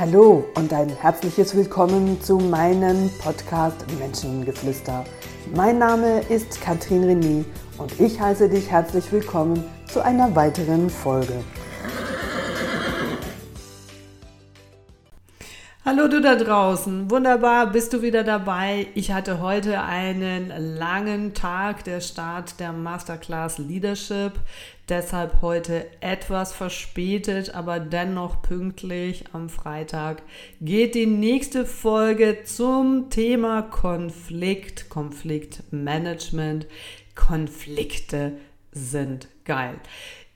Hallo und ein herzliches Willkommen zu meinem Podcast Menschengeflüster. Mein Name ist Katrin René und ich heiße dich herzlich willkommen zu einer weiteren Folge. Hallo du da draußen, wunderbar, bist du wieder dabei. Ich hatte heute einen langen Tag, der Start der Masterclass Leadership, deshalb heute etwas verspätet, aber dennoch pünktlich am Freitag geht die nächste Folge zum Thema Konflikt, Konfliktmanagement. Konflikte sind geil.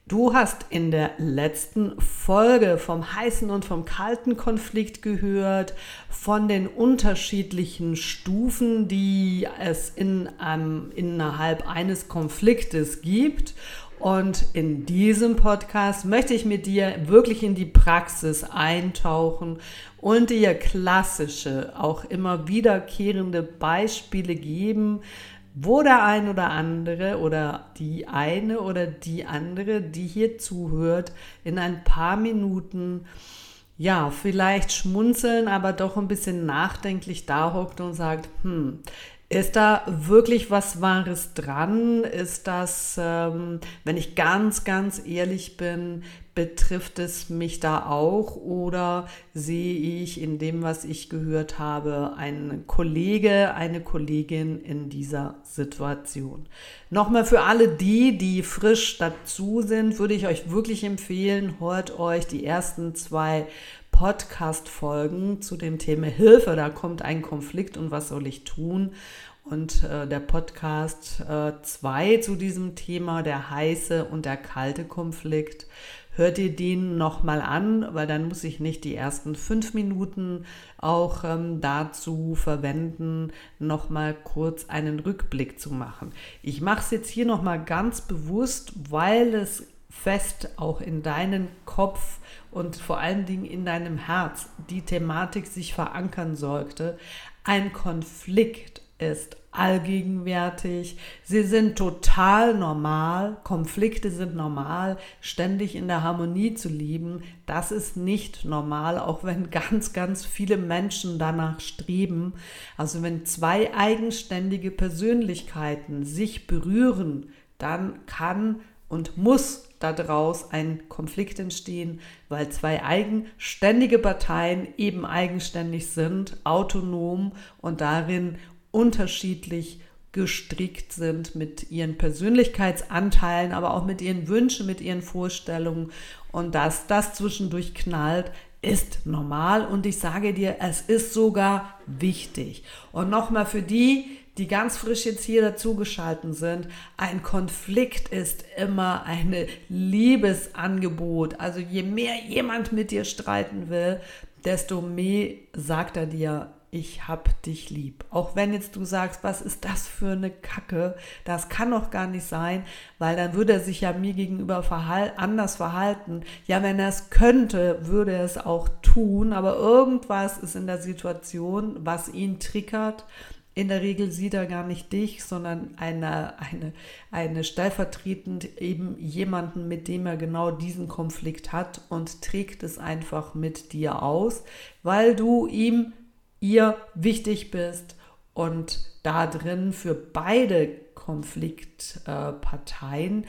Du hast in der letzten Folge vom heißen und vom kalten Konflikt gehört, von den unterschiedlichen Stufen, die es in einem, innerhalb eines Konfliktes gibt. Und in diesem Podcast möchte ich mit dir wirklich in die Praxis eintauchen und dir klassische, auch immer wiederkehrende Beispiele geben, wo der ein oder andere oder die eine oder die andere, die hier zuhört, in ein paar Minuten ja, vielleicht schmunzeln, aber doch ein bisschen nachdenklich da hockt und sagt, hm, ist da wirklich was Wahres dran? Ist das, ähm, wenn ich ganz, ganz ehrlich bin, betrifft es mich da auch oder sehe ich in dem, was ich gehört habe, einen Kollege, eine Kollegin in dieser Situation? Nochmal für alle die, die frisch dazu sind, würde ich euch wirklich empfehlen, hört euch die ersten zwei Podcast-Folgen zu dem Thema Hilfe. Da kommt ein Konflikt und was soll ich tun? Und äh, der Podcast 2 äh, zu diesem Thema, der heiße und der kalte Konflikt. Hört ihr den nochmal an, weil dann muss ich nicht die ersten fünf Minuten auch ähm, dazu verwenden, nochmal kurz einen Rückblick zu machen. Ich mache es jetzt hier nochmal ganz bewusst, weil es fest auch in deinen Kopf und vor allen Dingen in deinem Herz die Thematik sich verankern sollte. Ein Konflikt ist allgegenwärtig. Sie sind total normal. Konflikte sind normal. Ständig in der Harmonie zu leben, das ist nicht normal, auch wenn ganz, ganz viele Menschen danach streben. Also wenn zwei eigenständige Persönlichkeiten sich berühren, dann kann und muss daraus ein Konflikt entstehen, weil zwei eigenständige Parteien eben eigenständig sind, autonom und darin unterschiedlich gestrickt sind mit ihren Persönlichkeitsanteilen, aber auch mit ihren Wünschen, mit ihren Vorstellungen. Und dass das zwischendurch knallt, ist normal. Und ich sage dir, es ist sogar wichtig. Und nochmal für die, die ganz frisch jetzt hier dazugeschalten sind, ein Konflikt ist immer ein Liebesangebot. Also je mehr jemand mit dir streiten will, desto mehr sagt er dir, ich hab dich lieb. Auch wenn jetzt du sagst, was ist das für eine Kacke? Das kann doch gar nicht sein, weil dann würde er sich ja mir gegenüber verhal anders verhalten. Ja, wenn er es könnte, würde er es auch tun, aber irgendwas ist in der Situation, was ihn triggert. In der Regel sieht er gar nicht dich, sondern eine, eine, eine stellvertretend eben jemanden, mit dem er genau diesen Konflikt hat und trägt es einfach mit dir aus, weil du ihm ihr wichtig bist und da drin für beide Konfliktparteien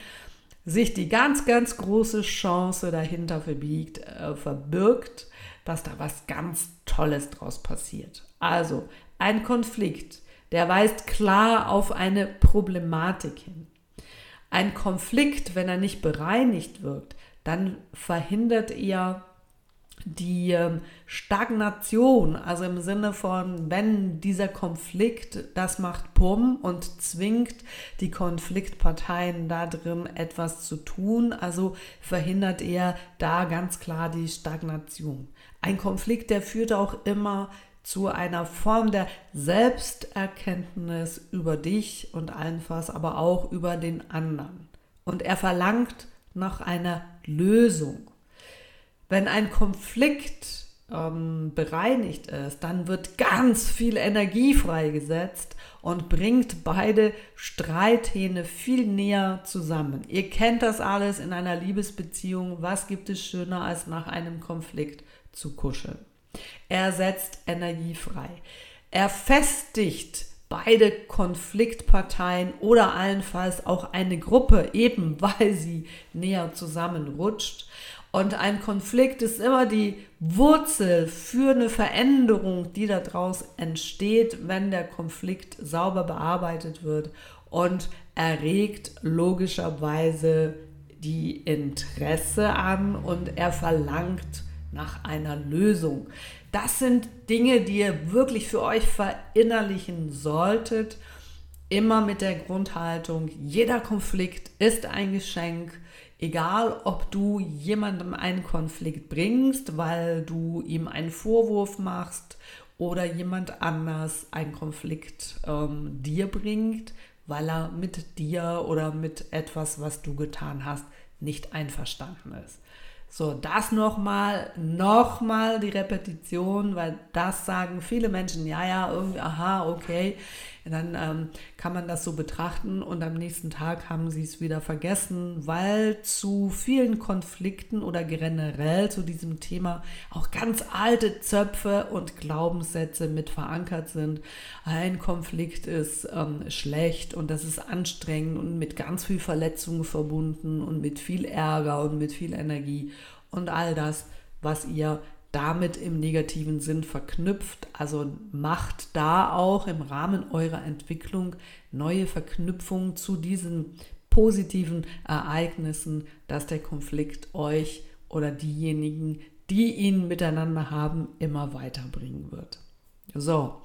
sich die ganz, ganz große Chance dahinter verbiegt, äh, verbirgt, dass da was ganz Tolles draus passiert. Also ein Konflikt, der weist klar auf eine Problematik hin. Ein Konflikt, wenn er nicht bereinigt wird, dann verhindert er die ähm, Stagnation, also im Sinne von, wenn dieser Konflikt, das macht Pum und zwingt die Konfliktparteien da drin etwas zu tun, also verhindert er da ganz klar die Stagnation. Ein Konflikt, der führt auch immer zu einer Form der Selbsterkenntnis über dich und allenfalls aber auch über den anderen. Und er verlangt nach einer Lösung. Wenn ein Konflikt ähm, bereinigt ist, dann wird ganz viel Energie freigesetzt und bringt beide Streithähne viel näher zusammen. Ihr kennt das alles in einer Liebesbeziehung. Was gibt es schöner, als nach einem Konflikt zu kuscheln? Er setzt Energie frei. Er festigt beide Konfliktparteien oder allenfalls auch eine Gruppe, eben weil sie näher zusammenrutscht. Und ein Konflikt ist immer die Wurzel für eine Veränderung, die daraus entsteht, wenn der Konflikt sauber bearbeitet wird und erregt logischerweise die Interesse an und er verlangt nach einer Lösung. Das sind Dinge, die ihr wirklich für euch verinnerlichen solltet. Immer mit der Grundhaltung, jeder Konflikt ist ein Geschenk. Egal, ob du jemandem einen Konflikt bringst, weil du ihm einen Vorwurf machst oder jemand anders einen Konflikt ähm, dir bringt, weil er mit dir oder mit etwas, was du getan hast, nicht einverstanden ist. So, das nochmal, nochmal die Repetition, weil das sagen viele Menschen, ja, ja, irgendwie, aha, okay. Dann ähm, kann man das so betrachten und am nächsten Tag haben sie es wieder vergessen, weil zu vielen Konflikten oder generell zu diesem Thema auch ganz alte Zöpfe und Glaubenssätze mit verankert sind. Ein Konflikt ist ähm, schlecht und das ist anstrengend und mit ganz viel Verletzungen verbunden und mit viel Ärger und mit viel Energie und all das, was ihr damit im negativen Sinn verknüpft. Also macht da auch im Rahmen eurer Entwicklung neue Verknüpfungen zu diesen positiven Ereignissen, dass der Konflikt euch oder diejenigen, die ihn miteinander haben, immer weiterbringen wird. So,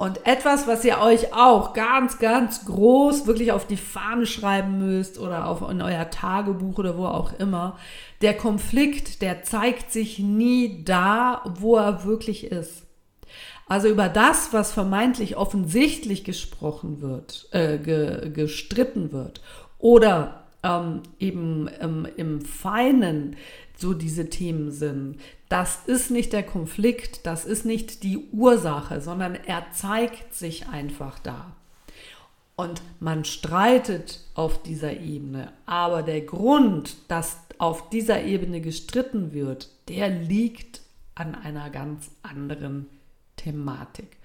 und etwas, was ihr euch auch ganz, ganz groß wirklich auf die Fahne schreiben müsst oder auf in euer Tagebuch oder wo auch immer, der Konflikt, der zeigt sich nie da, wo er wirklich ist. Also über das, was vermeintlich offensichtlich gesprochen wird, äh, ge, gestritten wird oder ähm, eben ähm, im Feinen so diese Themen sind. Das ist nicht der Konflikt, das ist nicht die Ursache, sondern er zeigt sich einfach da. Und man streitet auf dieser Ebene, aber der Grund, dass auf dieser Ebene gestritten wird, der liegt an einer ganz anderen Thematik.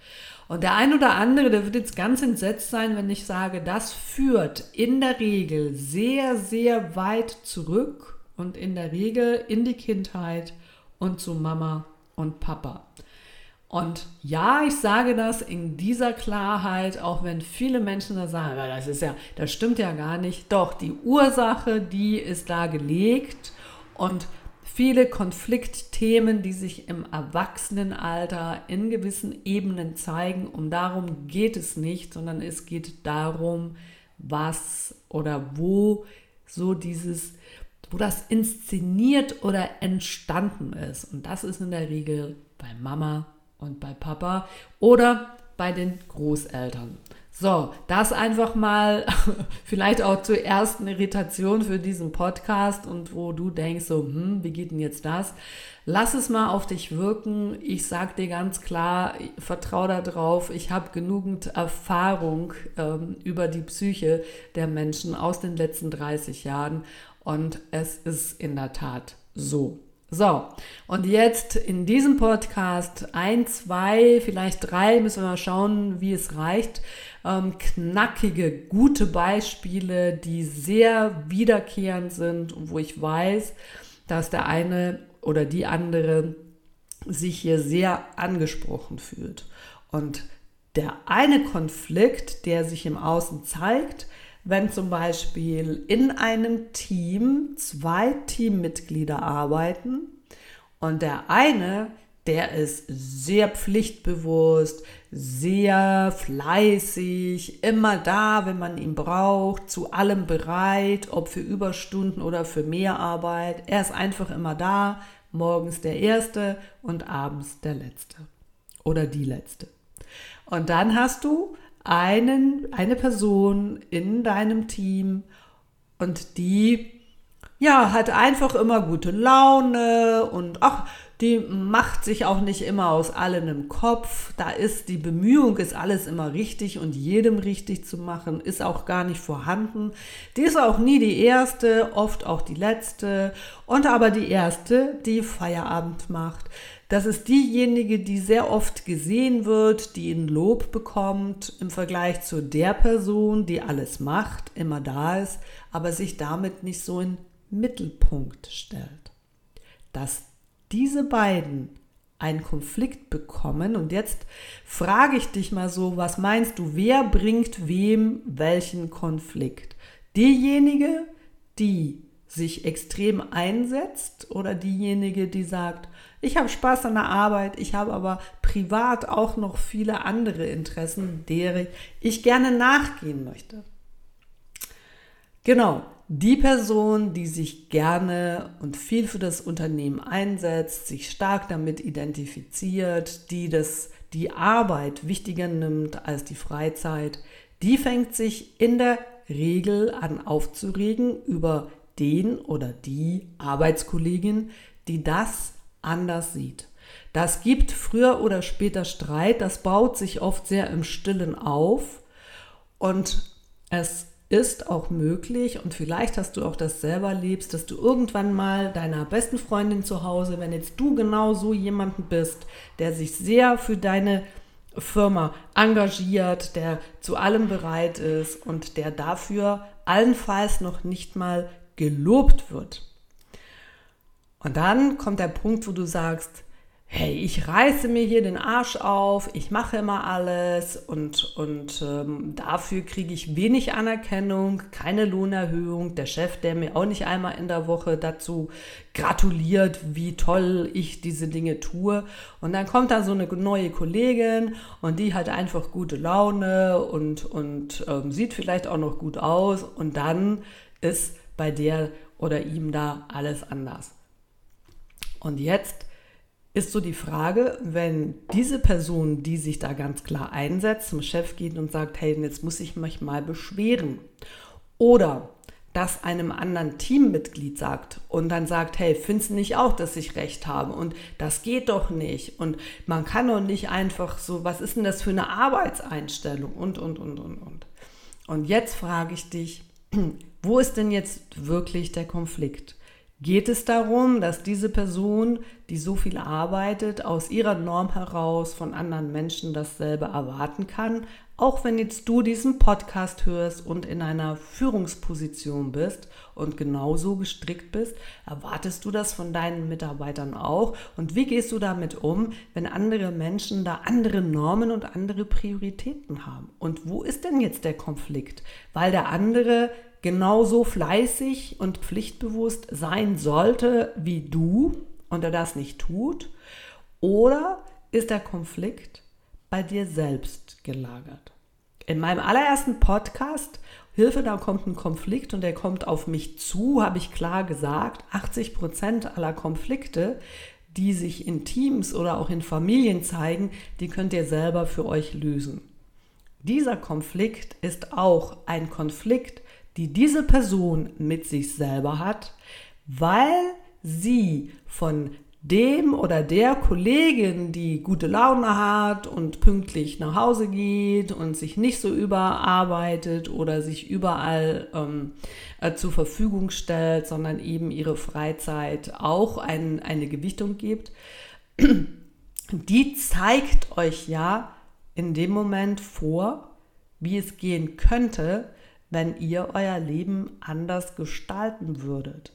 Und der ein oder andere, der wird jetzt ganz entsetzt sein, wenn ich sage, das führt in der Regel sehr, sehr weit zurück und in der Regel in die Kindheit und zu Mama und Papa. Und ja, ich sage das in dieser Klarheit, auch wenn viele Menschen da sagen, das ist ja, das stimmt ja gar nicht. Doch die Ursache, die ist da gelegt und viele Konfliktthemen, die sich im Erwachsenenalter in gewissen Ebenen zeigen, um darum geht es nicht, sondern es geht darum, was oder wo so dieses wo das inszeniert oder entstanden ist. Und das ist in der Regel bei Mama und bei Papa oder bei den Großeltern. So, das einfach mal vielleicht auch zur ersten Irritation für diesen Podcast und wo du denkst, so, hm, wie geht denn jetzt das? Lass es mal auf dich wirken. Ich sag dir ganz klar, vertraue darauf. Ich habe genügend Erfahrung ähm, über die Psyche der Menschen aus den letzten 30 Jahren und es ist in der Tat so. So, und jetzt in diesem Podcast ein, zwei, vielleicht drei, müssen wir mal schauen, wie es reicht. Ähm, knackige, gute Beispiele, die sehr wiederkehrend sind und wo ich weiß, dass der eine oder die andere sich hier sehr angesprochen fühlt. Und der eine Konflikt, der sich im Außen zeigt, wenn zum Beispiel in einem Team zwei Teammitglieder arbeiten und der eine, der ist sehr pflichtbewusst, sehr fleißig, immer da, wenn man ihn braucht, zu allem bereit, ob für Überstunden oder für Mehrarbeit. Er ist einfach immer da, morgens der Erste und abends der Letzte oder die Letzte. Und dann hast du einen, eine Person in deinem Team und die ja, hat einfach immer gute Laune und ach, die macht sich auch nicht immer aus allem im Kopf. Da ist die Bemühung, ist alles immer richtig und jedem richtig zu machen, ist auch gar nicht vorhanden. Die ist auch nie die erste, oft auch die letzte und aber die erste, die Feierabend macht, Das ist diejenige, die sehr oft gesehen wird, die ein Lob bekommt im Vergleich zu der Person, die alles macht, immer da ist, aber sich damit nicht so in Mittelpunkt stellt. Dass diese beiden einen Konflikt bekommen und jetzt frage ich dich mal so, was meinst du, wer bringt wem welchen Konflikt? Diejenige, die sich extrem einsetzt oder diejenige, die sagt, ich habe Spaß an der Arbeit, ich habe aber privat auch noch viele andere Interessen, deren ich gerne nachgehen möchte. Genau, die Person, die sich gerne und viel für das Unternehmen einsetzt, sich stark damit identifiziert, die das, die Arbeit wichtiger nimmt als die Freizeit, die fängt sich in der Regel an aufzuregen über den oder die Arbeitskollegin, die das anders sieht. Das gibt früher oder später Streit, das baut sich oft sehr im Stillen auf und es ist auch möglich und vielleicht hast du auch das selber erlebt, dass du irgendwann mal deiner besten Freundin zu Hause, wenn jetzt du genau so jemanden bist, der sich sehr für deine Firma engagiert, der zu allem bereit ist und der dafür allenfalls noch nicht mal gelobt wird. Und dann kommt der Punkt, wo du sagst, hey, ich reiße mir hier den Arsch auf, ich mache immer alles und, und ähm, dafür kriege ich wenig Anerkennung, keine Lohnerhöhung. Der Chef, der mir auch nicht einmal in der Woche dazu gratuliert, wie toll ich diese Dinge tue. Und dann kommt da so eine neue Kollegin und die hat einfach gute Laune und, und ähm, sieht vielleicht auch noch gut aus und dann ist bei der oder ihm da alles anders. Und jetzt ist so die Frage, wenn diese Person, die sich da ganz klar einsetzt, zum Chef geht und sagt, hey, jetzt muss ich mich mal beschweren. Oder das einem anderen Teammitglied sagt und dann sagt, hey, findest du nicht auch, dass ich recht habe? Und das geht doch nicht. Und man kann doch nicht einfach so, was ist denn das für eine Arbeitseinstellung? Und, und, und, und, und. Und jetzt frage ich dich, wo ist denn jetzt wirklich der Konflikt? Geht es darum, dass diese Person, die so viel arbeitet, aus ihrer Norm heraus von anderen Menschen dasselbe erwarten kann? Auch wenn jetzt du diesen Podcast hörst und in einer Führungsposition bist und genauso gestrickt bist, erwartest du das von deinen Mitarbeitern auch? Und wie gehst du damit um, wenn andere Menschen da andere Normen und andere Prioritäten haben? Und wo ist denn jetzt der Konflikt? Weil der andere genauso fleißig und pflichtbewusst sein sollte wie du und er das nicht tut? Oder ist der Konflikt bei dir selbst gelagert? In meinem allerersten Podcast Hilfe, da kommt ein Konflikt und der kommt auf mich zu, habe ich klar gesagt, 80 Prozent aller Konflikte, die sich in Teams oder auch in Familien zeigen, die könnt ihr selber für euch lösen. Dieser Konflikt ist auch ein Konflikt die diese Person mit sich selber hat, weil sie von dem oder der Kollegin, die gute Laune hat und pünktlich nach Hause geht und sich nicht so überarbeitet oder sich überall ähm, äh, zur Verfügung stellt, sondern eben ihre Freizeit auch ein, eine Gewichtung gibt, die zeigt euch ja in dem Moment vor, wie es gehen könnte, wenn ihr euer Leben anders gestalten würdet?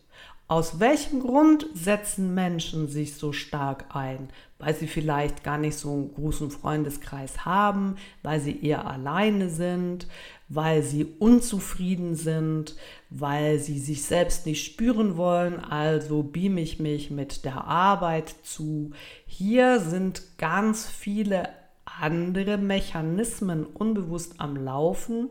Aus welchem Grund setzen Menschen sich so stark ein? Weil sie vielleicht gar nicht so einen großen Freundeskreis haben, weil sie eher alleine sind, weil sie unzufrieden sind, weil sie sich selbst nicht spüren wollen, also beam ich mich mit der Arbeit zu. Hier sind ganz viele andere Mechanismen unbewusst am Laufen,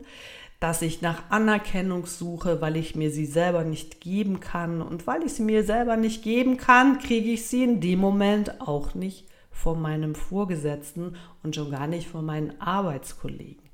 dass ich nach Anerkennung suche, weil ich mir sie selber nicht geben kann. Und weil ich sie mir selber nicht geben kann, kriege ich sie in dem Moment auch nicht von meinem Vorgesetzten und schon gar nicht von meinen Arbeitskollegen.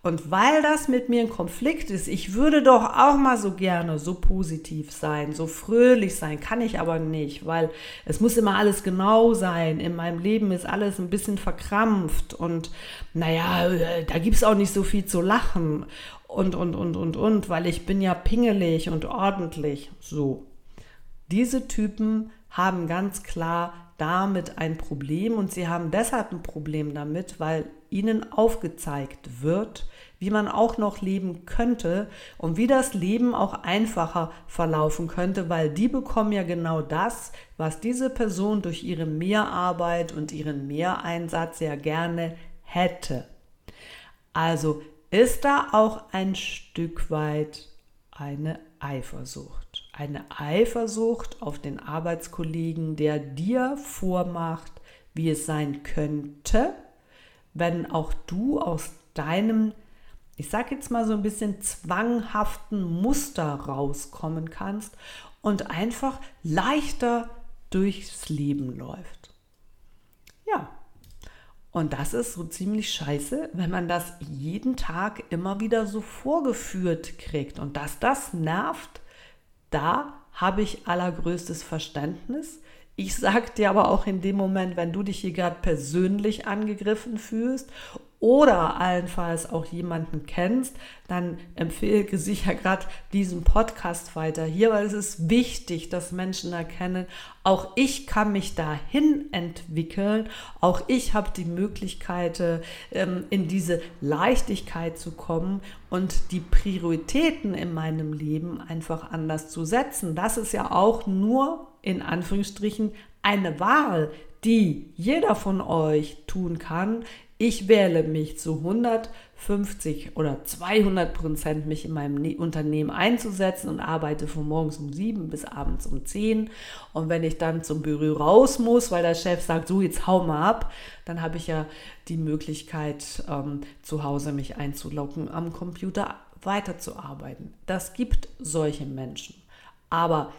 Und weil das mit mir ein Konflikt ist, ich würde doch auch mal so gerne so positiv sein, so fröhlich sein, kann ich aber nicht, weil es muss immer alles genau sein. In meinem Leben ist alles ein bisschen verkrampft und naja, da gibt es auch nicht so viel zu lachen und, und, und, und, und, weil ich bin ja pingelig und ordentlich. So. Diese Typen haben ganz klar damit ein Problem und sie haben deshalb ein Problem damit, weil ihnen aufgezeigt wird, wie man auch noch leben könnte und wie das Leben auch einfacher verlaufen könnte, weil die bekommen ja genau das, was diese Person durch ihre Mehrarbeit und ihren Mehreinsatz ja gerne hätte. Also ist da auch ein Stück weit eine Eifersucht. Eine Eifersucht auf den Arbeitskollegen, der dir vormacht, wie es sein könnte, wenn auch du aus deinem ich sage jetzt mal so ein bisschen zwanghaften Muster rauskommen kannst und einfach leichter durchs Leben läuft. Und das ist so ziemlich scheiße, wenn man das jeden Tag immer wieder so vorgeführt kriegt. Und dass das nervt, da habe ich allergrößtes Verständnis. Ich sage dir aber auch in dem Moment, wenn du dich hier gerade persönlich angegriffen fühlst oder allenfalls auch jemanden kennst, dann empfehle sicher gerade diesen Podcast weiter hier, weil es ist wichtig, dass Menschen erkennen, auch ich kann mich dahin entwickeln, auch ich habe die Möglichkeit, ähm, in diese Leichtigkeit zu kommen und die Prioritäten in meinem Leben einfach anders zu setzen. Das ist ja auch nur in Anführungsstrichen eine Wahl, die jeder von euch tun kann, ich wähle mich zu 150 oder 200 Prozent, mich in meinem ne-, Unternehmen einzusetzen und arbeite von morgens um 7 bis abends um 10. Und wenn ich dann zum Büro raus muss, weil der Chef sagt, so jetzt hau mal ab, dann habe ich ja die Möglichkeit, ähm, zu Hause mich einzulocken, am Computer weiterzuarbeiten. Das gibt solche Menschen. Aber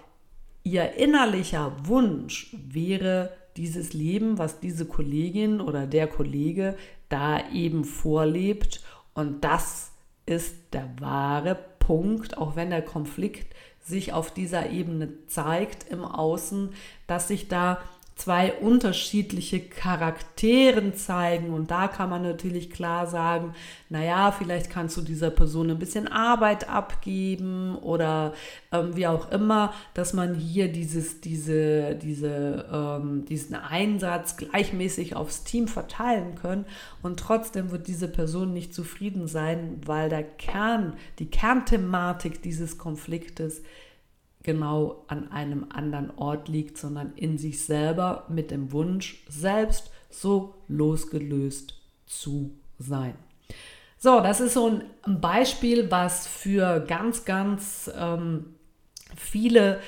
ihr innerlicher Wunsch wäre, dieses Leben, was diese Kollegin oder der Kollege da eben vorlebt. Und das ist der wahre Punkt, auch wenn der Konflikt sich auf dieser Ebene zeigt im Außen, dass sich da zwei unterschiedliche Charakteren zeigen. Und da kann man natürlich klar sagen, naja, vielleicht kannst du dieser Person ein bisschen Arbeit abgeben oder ähm, wie auch immer, dass man hier dieses, diese, diese, ähm, diesen Einsatz gleichmäßig aufs Team verteilen kann. Und trotzdem wird diese Person nicht zufrieden sein, weil der Kern, die Kernthematik dieses Konfliktes genau an einem anderen Ort liegt, sondern in sich selber mit dem Wunsch, selbst so losgelöst zu sein. So, das ist so ein Beispiel, was für ganz, ganz ähm, viele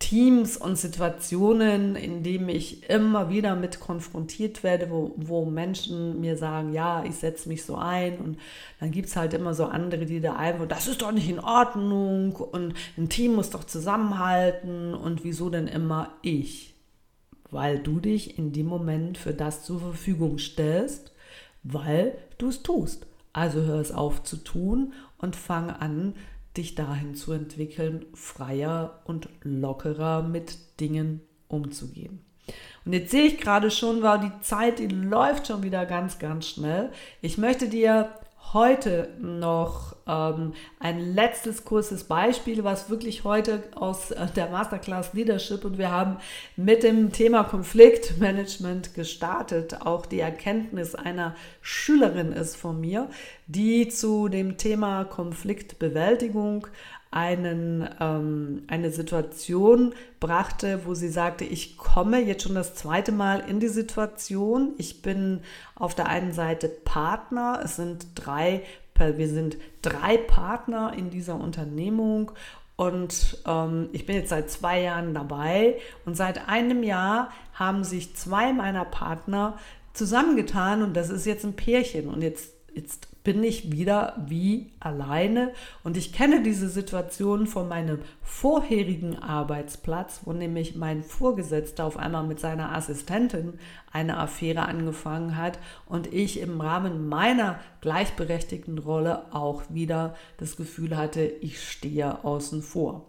Teams und Situationen, in denen ich immer wieder mit konfrontiert werde, wo, wo Menschen mir sagen, ja, ich setze mich so ein und dann gibt es halt immer so andere, die da einfach, das ist doch nicht in Ordnung und ein Team muss doch zusammenhalten und wieso denn immer ich? Weil du dich in dem Moment für das zur Verfügung stellst, weil du es tust. Also hör es auf zu tun und fang an, dich dahin zu entwickeln, freier und lockerer mit Dingen umzugehen. Und jetzt sehe ich gerade schon, war die Zeit, die läuft schon wieder ganz, ganz schnell. Ich möchte dir heute noch ähm, ein letztes kurzes Beispiel, was wirklich heute aus äh, der Masterclass Leadership und wir haben mit dem Thema Konfliktmanagement gestartet. Auch die Erkenntnis einer Schülerin ist von mir, die zu dem Thema Konfliktbewältigung einen, ähm, eine Situation brachte, wo sie sagte, ich komme jetzt schon das zweite Mal in die Situation. Ich bin auf der einen Seite Partner, es sind drei, wir sind drei Partner in dieser Unternehmung. Und ähm, ich bin jetzt seit zwei Jahren dabei. Und seit einem Jahr haben sich zwei meiner Partner zusammengetan. Und das ist jetzt ein Pärchen. Und jetzt, jetzt bin ich wieder wie alleine. Und ich kenne diese Situation von meinem vorherigen Arbeitsplatz, wo nämlich mein Vorgesetzter auf einmal mit seiner Assistentin eine Affäre angefangen hat und ich im Rahmen meiner gleichberechtigten Rolle auch wieder das Gefühl hatte, ich stehe außen vor.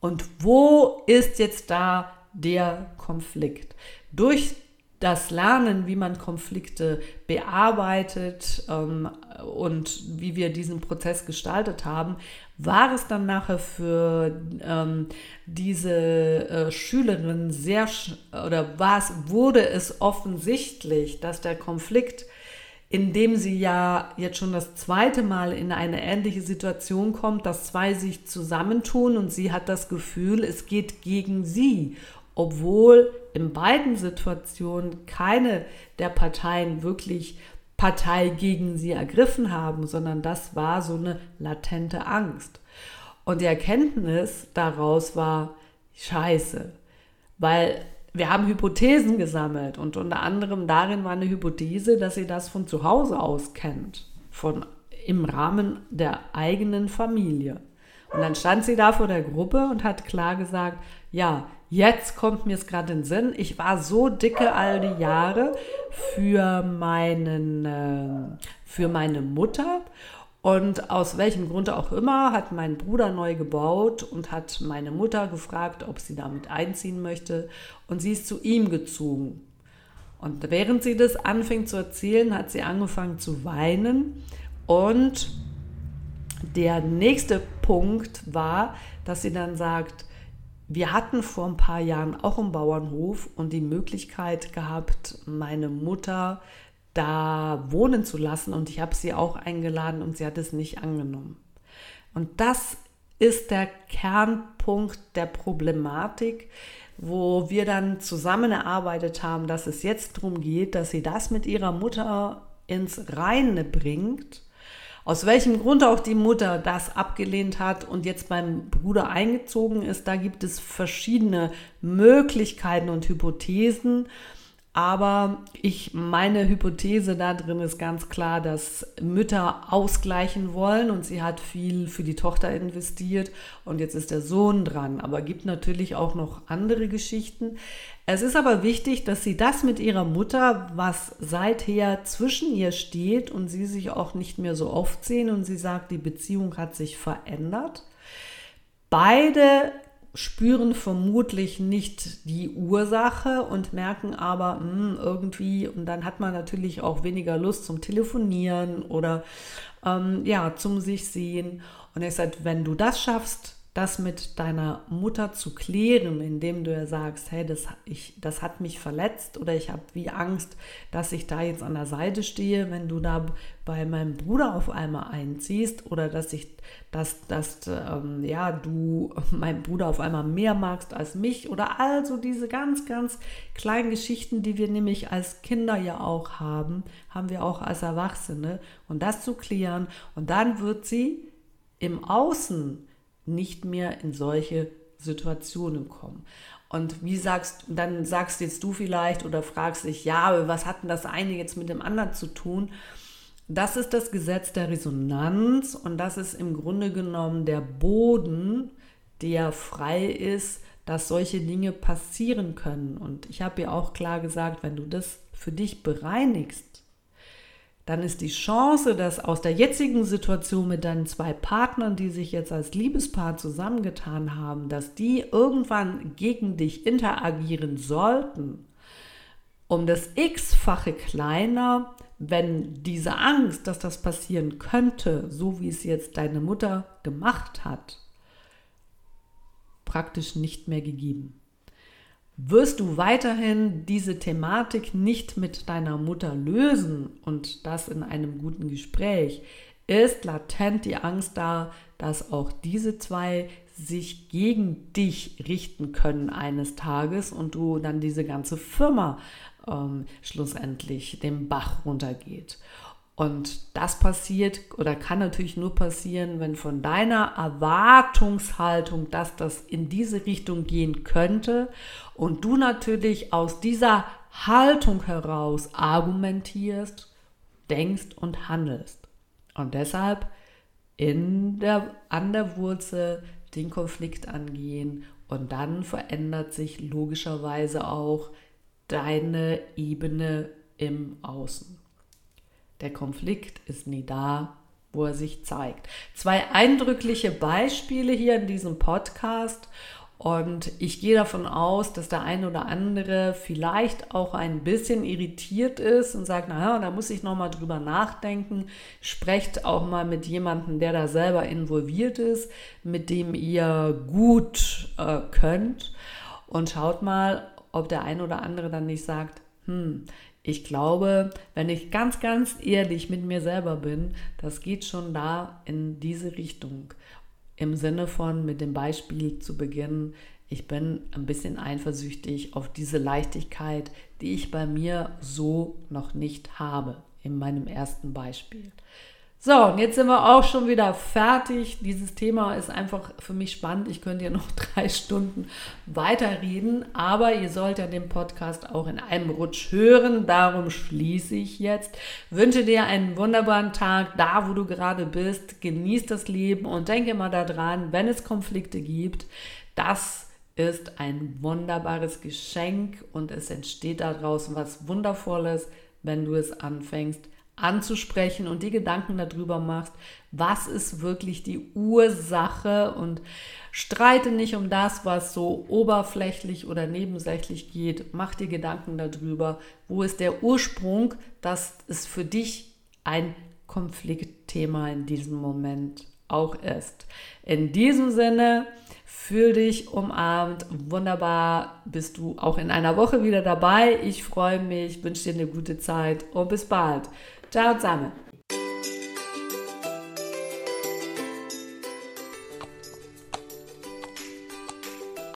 Und wo ist jetzt da der Konflikt? Durch das Lernen, wie man Konflikte bearbeitet ähm, und wie wir diesen Prozess gestaltet haben, war es dann nachher für ähm, diese äh, Schülerin sehr, oder war es, wurde es offensichtlich, dass der Konflikt, in dem sie ja jetzt schon das zweite Mal in eine ähnliche Situation kommt, dass zwei sich zusammentun und sie hat das Gefühl, es geht gegen sie obwohl in beiden Situationen keine der Parteien wirklich Partei gegen sie ergriffen haben, sondern das war so eine latente Angst. Und die Erkenntnis daraus war scheiße, weil wir haben Hypothesen gesammelt und unter anderem darin war eine Hypothese, dass sie das von zu Hause aus kennt, von, im Rahmen der eigenen Familie. Und dann stand sie da vor der Gruppe und hat klar gesagt, ja, Jetzt kommt mir es gerade in den Sinn. Ich war so dicke all die Jahre für meinen, äh, für meine Mutter. Und aus welchem Grund auch immer hat mein Bruder neu gebaut und hat meine Mutter gefragt, ob sie damit einziehen möchte. Und sie ist zu ihm gezogen. Und während sie das anfing zu erzählen, hat sie angefangen zu weinen. Und der nächste Punkt war, dass sie dann sagt, wir hatten vor ein paar Jahren auch einen Bauernhof und die Möglichkeit gehabt, meine Mutter da wohnen zu lassen und ich habe sie auch eingeladen und sie hat es nicht angenommen. Und das ist der Kernpunkt der Problematik, wo wir dann zusammen erarbeitet haben, dass es jetzt darum geht, dass sie das mit ihrer Mutter ins Reine bringt aus welchem Grund auch die Mutter das abgelehnt hat und jetzt beim Bruder eingezogen ist, da gibt es verschiedene Möglichkeiten und Hypothesen. Aber ich, meine Hypothese da drin ist ganz klar, dass Mütter ausgleichen wollen und sie hat viel für die Tochter investiert und jetzt ist der Sohn dran. Aber gibt natürlich auch noch andere Geschichten. Es ist aber wichtig, dass sie das mit ihrer Mutter, was seither zwischen ihr steht und sie sich auch nicht mehr so oft sehen und sie sagt, die Beziehung hat sich verändert. Beide spüren vermutlich nicht die Ursache und merken aber mh, hm, irgendwie, und dann hat man natürlich auch weniger Lust zum Telefonieren oder ähm, ja, zum sich sehen. Und er sagt, wenn du das schaffst, das mit deiner Mutter zu klären, indem du ja sagst, hey, das, ich, das hat mich verletzt oder ich habe wie Angst, dass ich da jetzt an der Seite stehe, wenn du da bei meinem Bruder auf einmal einziehst oder dass ich, dass, dass ähm, ja, du meinen Bruder auf einmal mehr magst als mich oder also diese ganz, ganz kleinen Geschichten, die wir nämlich als Kinder ja auch haben, haben wir auch als Erwachsene. Und das zu klären. Und dann wird sie im Außen nicht mehr in solche Situationen kommen. Und wie sagst, dann sagst jetzt du vielleicht oder fragst dich, ja, was hat denn das eine jetzt mit dem anderen zu tun? Das ist das Gesetz der Resonanz und das ist im Grunde genommen der Boden, der frei ist, dass solche Dinge passieren können. Und ich habe ja auch klar gesagt, wenn du das für dich bereinigst, dann ist die Chance, dass aus der jetzigen Situation mit deinen zwei Partnern, die sich jetzt als Liebespaar zusammengetan haben, dass die irgendwann gegen dich interagieren sollten, um das x-fache kleiner, wenn diese Angst, dass das passieren könnte, so wie es jetzt deine Mutter gemacht hat, praktisch nicht mehr gegeben wirst du weiterhin diese Thematik nicht mit deiner Mutter lösen und das in einem guten Gespräch, ist latent die Angst da, dass auch diese zwei sich gegen dich richten können eines Tages und du dann diese ganze Firma ähm, schlussendlich dem Bach runtergeht. Und das passiert oder kann natürlich nur passieren, wenn von deiner Erwartungshaltung, dass das in diese Richtung gehen könnte und du natürlich aus dieser Haltung heraus argumentierst, denkst und handelst. Und deshalb in der, an der Wurzel den Konflikt angehen und dann verändert sich logischerweise auch deine Ebene im Außen. Der Konflikt ist nie da, wo er sich zeigt. Zwei eindrückliche Beispiele hier in diesem Podcast Und ich gehe davon aus, dass der eine oder andere vielleicht auch ein bisschen irritiert ist und sagt, naja, da muss ich nochmal drüber nachdenken. Sprecht auch mal mit jemandem, der da selber involviert ist, mit dem ihr gut äh, könnt. Und schaut mal, ob der eine oder andere dann nicht sagt, hm, ich glaube, wenn ich ganz, ganz ehrlich mit mir selber bin, das geht schon da in diese Richtung im Sinne von mit dem Beispiel zu beginnen, ich bin ein bisschen eifersüchtig auf diese Leichtigkeit, die ich bei mir so noch nicht habe, in meinem ersten Beispiel. So, und jetzt sind wir auch schon wieder fertig. Dieses Thema ist einfach für mich spannend. Ich könnte ja noch drei Stunden weiterreden, aber ihr sollt ja den Podcast auch in einem Rutsch hören. Darum schließe ich jetzt. Wünsche dir einen wunderbaren Tag, da wo du gerade bist. Genieß das Leben und denke mal daran, wenn es Konflikte gibt, das ist ein wunderbares Geschenk und es entsteht daraus was Wundervolles, wenn du es anfängst anzusprechen und die Gedanken darüber machst, was ist wirklich die Ursache und streite nicht um das, was so oberflächlich oder nebensächlich geht. Mach dir Gedanken darüber, wo ist der Ursprung, dass es für dich ein Konfliktthema in diesem Moment auch ist. In diesem Sinne, fühl dich umarmt. Wunderbar, bist du auch in einer Woche wieder dabei. Ich freue mich, wünsche dir eine gute Zeit und bis bald. Ciao zusammen.